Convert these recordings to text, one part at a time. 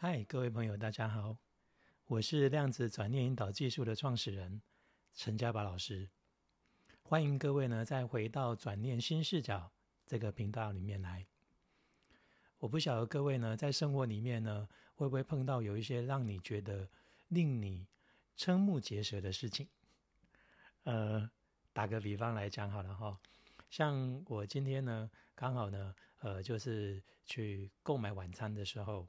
嗨，各位朋友，大家好，我是量子转念引导技术的创始人陈家宝老师，欢迎各位呢再回到转念新视角这个频道里面来。我不晓得各位呢在生活里面呢会不会碰到有一些让你觉得令你瞠目结舌的事情。呃，打个比方来讲好了哈，像我今天呢刚好呢呃就是去购买晚餐的时候。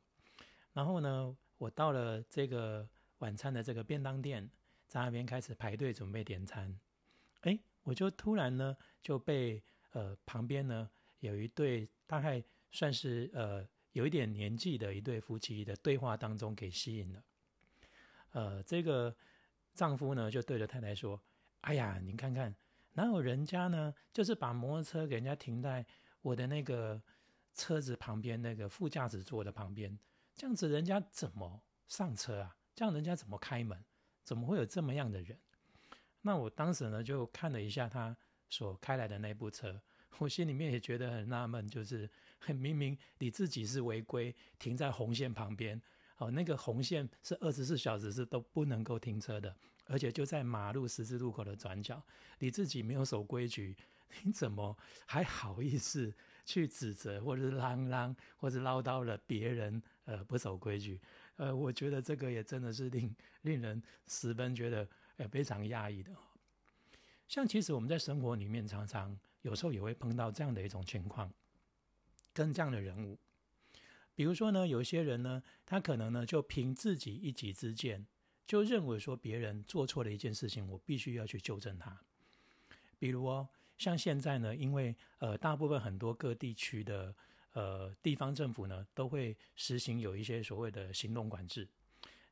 然后呢，我到了这个晚餐的这个便当店，在那边开始排队准备点餐。哎，我就突然呢就被呃旁边呢有一对大概算是呃有一点年纪的一对夫妻的对话当中给吸引了。呃，这个丈夫呢就对着太太说：“哎呀，你看看，哪有人家呢？就是把摩托车给人家停在我的那个车子旁边那个副驾驶座的旁边。”这样子人家怎么上车啊？这样人家怎么开门？怎么会有这么样的人？那我当时呢就看了一下他所开来的那部车，我心里面也觉得很纳闷，就是很明明你自己是违规停在红线旁边，哦，那个红线是二十四小时是都不能够停车的，而且就在马路十字路口的转角，你自己没有守规矩。你怎么还好意思去指责，或者是嚷嚷，或者唠叨了别人？呃，不守规矩。呃，我觉得这个也真的是令令人十分觉得呃非常压抑的。像其实我们在生活里面常常有时候也会碰到这样的一种情况，跟这样的人物。比如说呢，有些人呢，他可能呢就凭自己一己之见，就认为说别人做错了一件事情，我必须要去纠正他。比如哦，像现在呢，因为呃，大部分很多各地区的呃地方政府呢，都会实行有一些所谓的行动管制，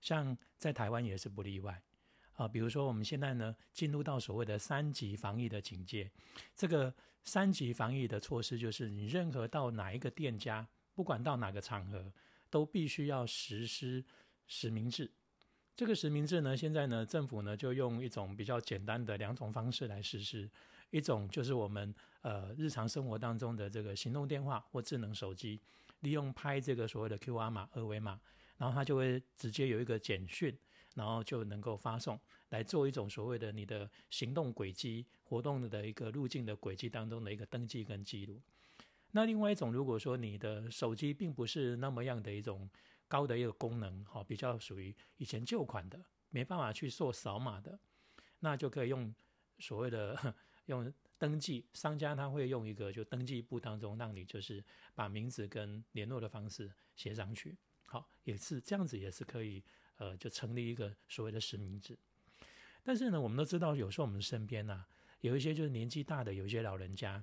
像在台湾也是不例外啊。比如说我们现在呢，进入到所谓的三级防疫的警戒，这个三级防疫的措施就是，你任何到哪一个店家，不管到哪个场合，都必须要实施实名制。这个实名制呢，现在呢，政府呢就用一种比较简单的两种方式来实施，一种就是我们呃日常生活当中的这个行动电话或智能手机，利用拍这个所谓的 QR 码二维码，然后它就会直接有一个简讯，然后就能够发送来做一种所谓的你的行动轨迹活动的一个路径的轨迹当中的一个登记跟记录。那另外一种，如果说你的手机并不是那么样的一种。高的一个功能，哈，比较属于以前旧款的，没办法去做扫码的，那就可以用所谓的用登记，商家他会用一个就登记簿当中，让你就是把名字跟联络的方式写上去，好，也是这样子，也是可以，呃，就成立一个所谓的实名制。但是呢，我们都知道，有时候我们身边呢，有一些就是年纪大的，有一些老人家，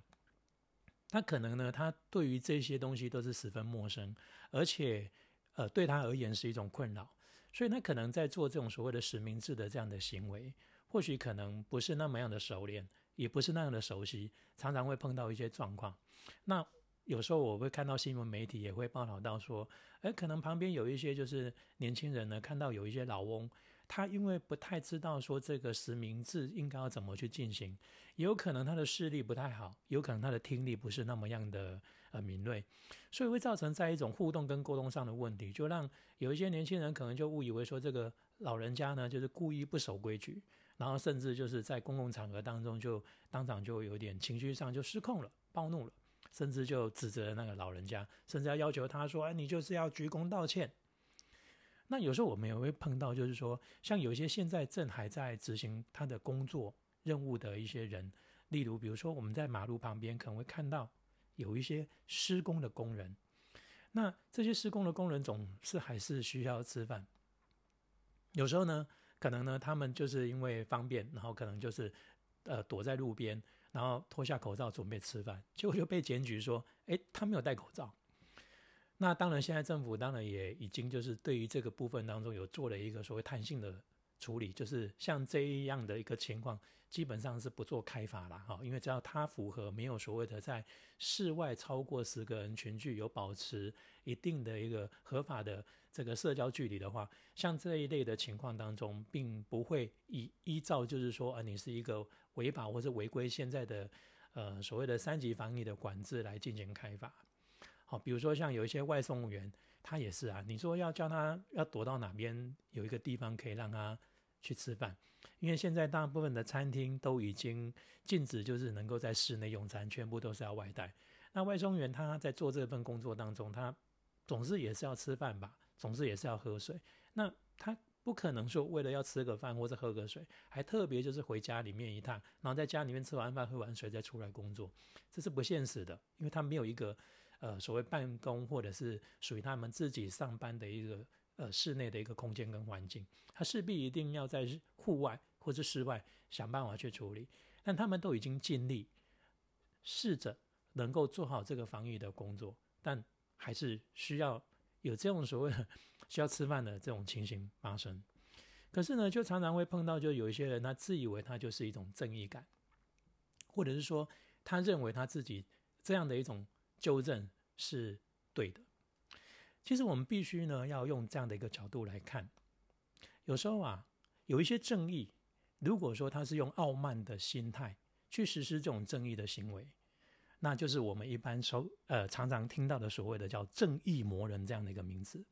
他可能呢，他对于这些东西都是十分陌生，而且。呃，对他而言是一种困扰，所以他可能在做这种所谓的实名制的这样的行为，或许可能不是那么样的熟练，也不是那样的熟悉，常常会碰到一些状况。那有时候我会看到新闻媒体也会报道到说，哎，可能旁边有一些就是年轻人呢，看到有一些老翁。他因为不太知道说这个实名制应该要怎么去进行，有可能他的视力不太好，有可能他的听力不是那么样的呃敏锐，所以会造成在一种互动跟沟通上的问题，就让有一些年轻人可能就误以为说这个老人家呢就是故意不守规矩，然后甚至就是在公共场合当中就当场就有点情绪上就失控了，暴怒了，甚至就指责那个老人家，甚至要要求他说：“哎，你就是要鞠躬道歉。”那有时候我们也会碰到，就是说，像有一些现在正还在执行他的工作任务的一些人，例如，比如说我们在马路旁边可能会看到有一些施工的工人，那这些施工的工人总是还是需要吃饭，有时候呢，可能呢，他们就是因为方便，然后可能就是呃躲在路边，然后脱下口罩准备吃饭，结果就被检举说，诶，他没有戴口罩。那当然，现在政府当然也已经就是对于这个部分当中有做了一个所谓弹性的处理，就是像这样的一个情况，基本上是不做开发了哈，因为只要它符合没有所谓的在室外超过十个人群聚有保持一定的一个合法的这个社交距离的话，像这一类的情况当中，并不会依依照就是说啊，你是一个违法或者违规现在的呃所谓的三级防疫的管制来进行开发。比如说像有一些外送员，他也是啊。你说要叫他要躲到哪边有一个地方可以让他去吃饭，因为现在大部分的餐厅都已经禁止，就是能够在室内用餐，全部都是要外带。那外送员他在做这份工作当中，他总是也是要吃饭吧，总是也是要喝水。那他不可能说为了要吃个饭或者喝个水，还特别就是回家里面一趟，然后在家里面吃完饭喝完水再出来工作，这是不现实的，因为他没有一个呃所谓办公或者是属于他们自己上班的一个呃室内的一个空间跟环境，他势必一定要在户外或者室外想办法去处理。但他们都已经尽力试着。能够做好这个防疫的工作，但还是需要有这种所谓的需要吃饭的这种情形发生。可是呢，就常常会碰到，就有一些人他自以为他就是一种正义感，或者是说他认为他自己这样的一种纠正是对的。其实我们必须呢要用这样的一个角度来看，有时候啊，有一些正义，如果说他是用傲慢的心态去实施这种正义的行为。那就是我们一般说呃常常听到的所谓的叫正义魔人这样的一个名词。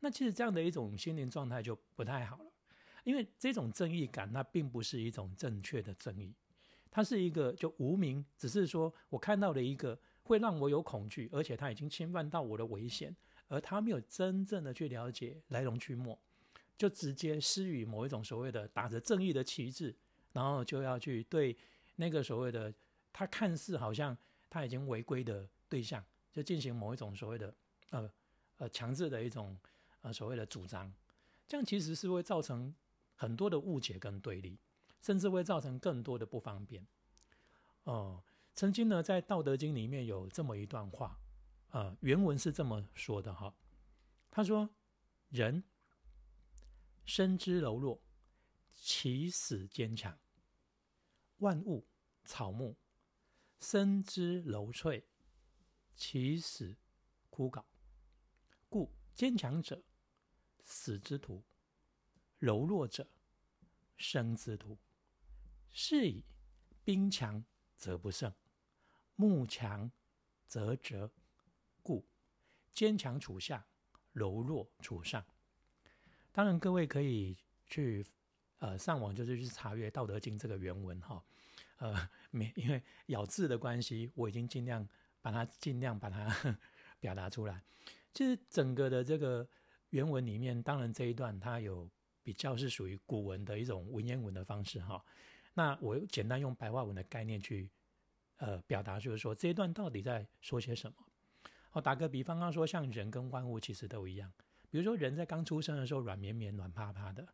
那其实这样的一种心灵状态就不太好了，因为这种正义感，它并不是一种正确的正义，它是一个就无名，只是说我看到了一个会让我有恐惧，而且他已经侵犯到我的危险，而他没有真正的去了解来龙去脉，就直接施予某一种所谓的打着正义的旗帜，然后就要去对那个所谓的。他看似好像他已经违规的对象，就进行某一种所谓的呃呃强制的一种呃所谓的主张，这样其实是会造成很多的误解跟对立，甚至会造成更多的不方便。哦，曾经呢，在《道德经》里面有这么一段话，呃，原文是这么说的哈，他说：“人生之柔弱，其死坚强；万物草木。”生之柔脆，其死枯槁。故坚强者死之徒，柔弱者生之徒。是以兵强则不胜，木强则折。故坚强处下，柔弱处上。当然，各位可以去呃上网，就是去查阅《道德经》这个原文哈。呃，没，因为咬字的关系，我已经尽量把它尽量把它 表达出来。其实整个的这个原文里面，当然这一段它有比较是属于古文的一种文言文的方式哈。那我简单用白话文的概念去呃表达，就是说这一段到底在说些什么？好，打个比方，刚说像人跟万物其实都一样，比如说人在刚出生的时候软绵绵、软趴趴的。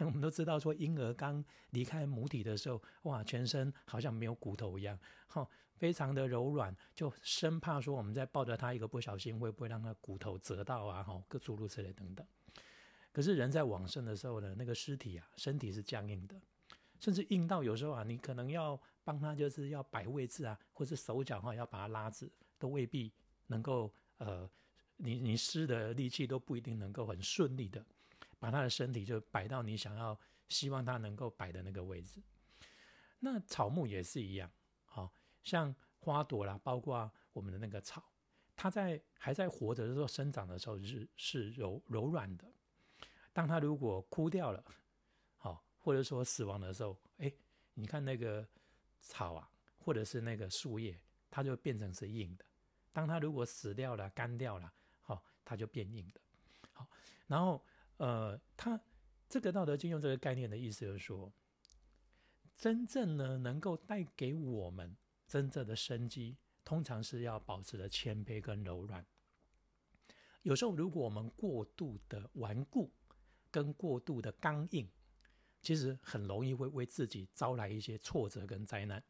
我们都知道，说婴儿刚离开母体的时候，哇，全身好像没有骨头一样，哈，非常的柔软，就生怕说我们在抱着他一个不小心，会不会让他骨头折到啊？哈，各诸如此类等等。可是人在往生的时候呢，那个尸体啊，身体是僵硬的，甚至硬到有时候啊，你可能要帮他就是要摆位置啊，或者手脚哈要把他拉直，都未必能够呃，你你施的力气都不一定能够很顺利的。把他的身体就摆到你想要、希望他能够摆的那个位置。那草木也是一样，好像花朵啦，包括我们的那个草，它在还在活着的时候生长的时候是是柔柔软的。当它如果枯掉了，好或者说死亡的时候，哎，你看那个草啊，或者是那个树叶，它就变成是硬的。当它如果死掉了、干掉了，好，它就变硬的。好，然后。呃，他这个《道德经》用这个概念的意思就是说，真正呢能够带给我们真正的生机，通常是要保持的谦卑跟柔软。有时候，如果我们过度的顽固跟过度的刚硬，其实很容易会为自己招来一些挫折跟灾难，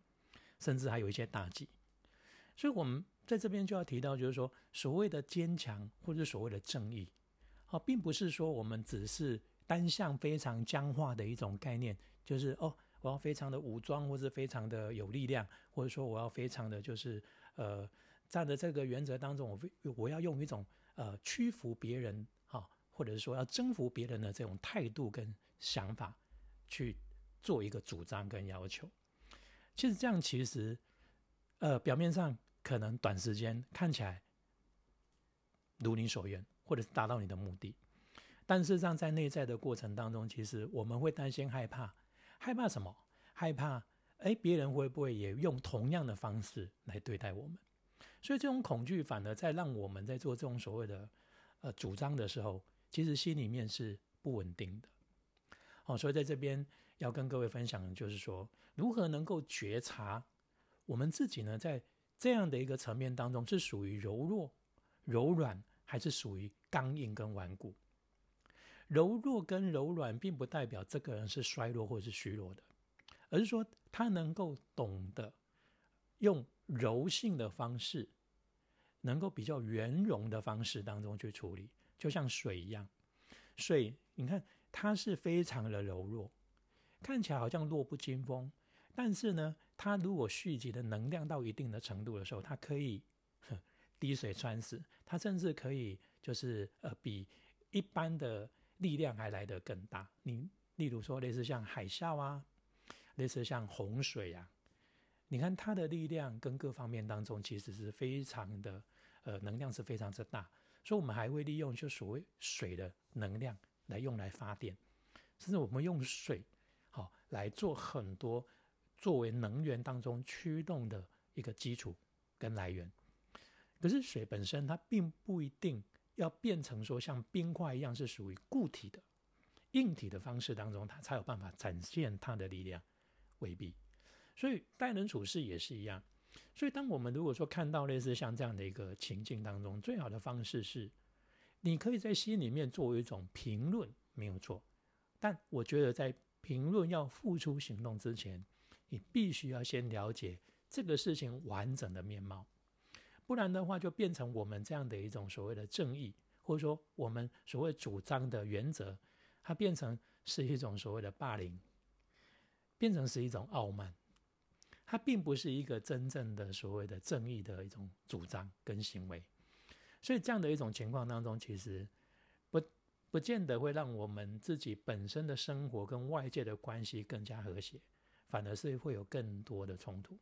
甚至还有一些打击。所以，我们在这边就要提到，就是说，所谓的坚强，或者所谓的正义。好，并不是说我们只是单向非常僵化的一种概念，就是哦，我要非常的武装，或是非常的有力量，或者说我要非常的就是呃，站在这个原则当中，我我要用一种呃屈服别人哈，或者是说要征服别人的这种态度跟想法去做一个主张跟要求。其实这样其实呃表面上可能短时间看起来如你所愿。或者是达到你的目的。但事实上，在内在的过程当中，其实我们会担心、害怕，害怕什么？害怕哎，别人会不会也用同样的方式来对待我们？所以这种恐惧反而在让我们在做这种所谓的呃主张的时候，其实心里面是不稳定的。好，所以在这边要跟各位分享的就是说，如何能够觉察我们自己呢？在这样的一个层面当中，是属于柔弱、柔软，还是属于刚硬跟顽固？柔弱跟柔软，并不代表这个人是衰弱或者是虚弱的，而是说他能够懂得用柔性的方式，能够比较圆融的方式当中去处理，就像水一样。水，你看它是非常的柔弱，看起来好像弱不禁风，但是呢，它如果蓄积的能量到一定的程度的时候，它可以滴水穿石，它甚至可以就是呃比一般的。力量还来得更大。你例如说，类似像海啸啊，类似像洪水啊，你看它的力量跟各方面当中，其实是非常的，呃，能量是非常之大。所以，我们还会利用就所谓水的能量来用来发电，甚至我们用水好来做很多作为能源当中驱动的一个基础跟来源。可是，水本身它并不一定。要变成说像冰块一样是属于固体的硬体的方式当中，它才有办法展现它的力量，未必。所以待人处事也是一样。所以当我们如果说看到类似像这样的一个情境当中，最好的方式是，你可以在心里面作为一种评论，没有错。但我觉得在评论要付出行动之前，你必须要先了解这个事情完整的面貌。不然的话，就变成我们这样的一种所谓的正义，或者说我们所谓主张的原则，它变成是一种所谓的霸凌，变成是一种傲慢，它并不是一个真正的所谓的正义的一种主张跟行为。所以这样的一种情况当中，其实不不见得会让我们自己本身的生活跟外界的关系更加和谐，反而是会有更多的冲突。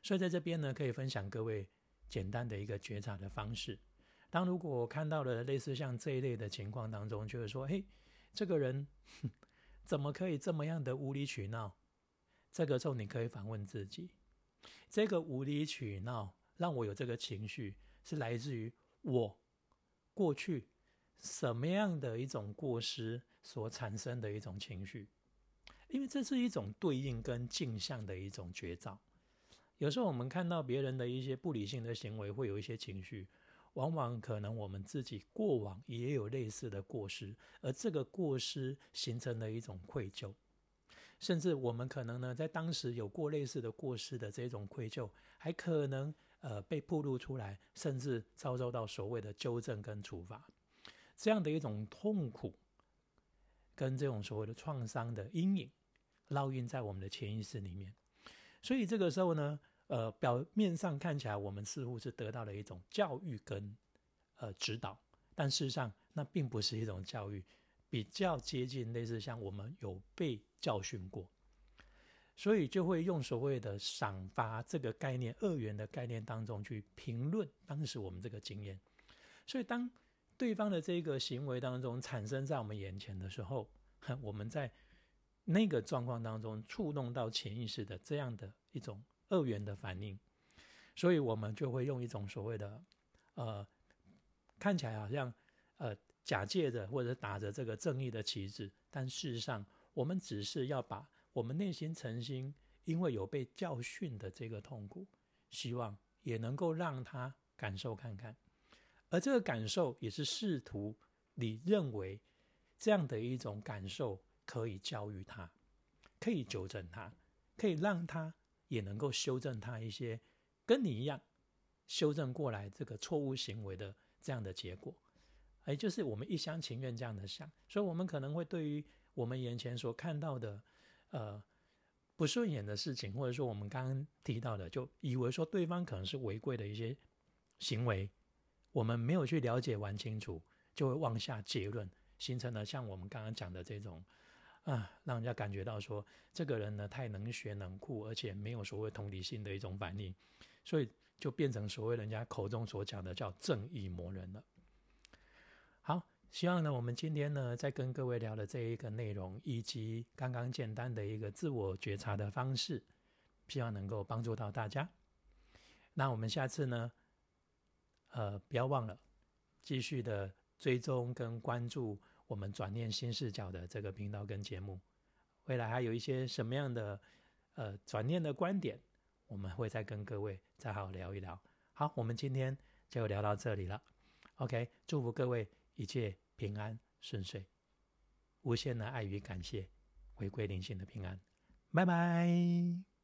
所以在这边呢，可以分享各位简单的一个觉察的方式。当如果我看到了类似像这一类的情况当中，就是说，嘿，这个人 怎么可以这么样的无理取闹？这个时候你可以反问自己：这个无理取闹让我有这个情绪，是来自于我过去什么样的一种过失所产生的一种情绪？因为这是一种对应跟镜像的一种觉照。有时候我们看到别人的一些不理性的行为，会有一些情绪，往往可能我们自己过往也有类似的过失，而这个过失形成了一种愧疚，甚至我们可能呢在当时有过类似的过失的这种愧疚，还可能呃被暴露出来，甚至遭受到所谓的纠正跟处罚，这样的一种痛苦跟这种所谓的创伤的阴影，烙印在我们的潜意识里面。所以这个时候呢，呃，表面上看起来我们似乎是得到了一种教育跟呃指导，但事实上那并不是一种教育，比较接近类似像我们有被教训过，所以就会用所谓的赏罚这个概念、二元的概念当中去评论当时我们这个经验。所以当对方的这个行为当中产生在我们眼前的时候，我们在。那个状况当中触动到潜意识的这样的一种二元的反应，所以我们就会用一种所谓的呃看起来好像呃假借着或者打着这个正义的旗帜，但事实上我们只是要把我们内心诚心因为有被教训的这个痛苦，希望也能够让他感受看看，而这个感受也是试图你认为这样的一种感受。可以教育他，可以纠正他，可以让他也能够修正他一些跟你一样修正过来这个错误行为的这样的结果，哎就是我们一厢情愿这样的想，所以我们可能会对于我们眼前所看到的呃不顺眼的事情，或者说我们刚刚提到的，就以为说对方可能是违规的一些行为，我们没有去了解完清楚，就会妄下结论，形成了像我们刚刚讲的这种。啊，让人家感觉到说这个人呢太能学能酷，而且没有所谓同理心的一种反应，所以就变成所谓人家口中所讲的叫正义魔人了。好希望呢，我们今天呢，在跟各位聊的这一个内容，以及刚刚简单的一个自我觉察的方式，希望能够帮助到大家。那我们下次呢，呃，不要忘了继续的追踪跟关注我们转念新视角的这个频道跟节目。未来还有一些什么样的呃转念的观点，我们会再跟各位再好好聊一聊。好，我们今天就聊到这里了。OK，祝福各位一切。平安顺遂，无限的爱与感谢，回归灵性的平安。拜拜。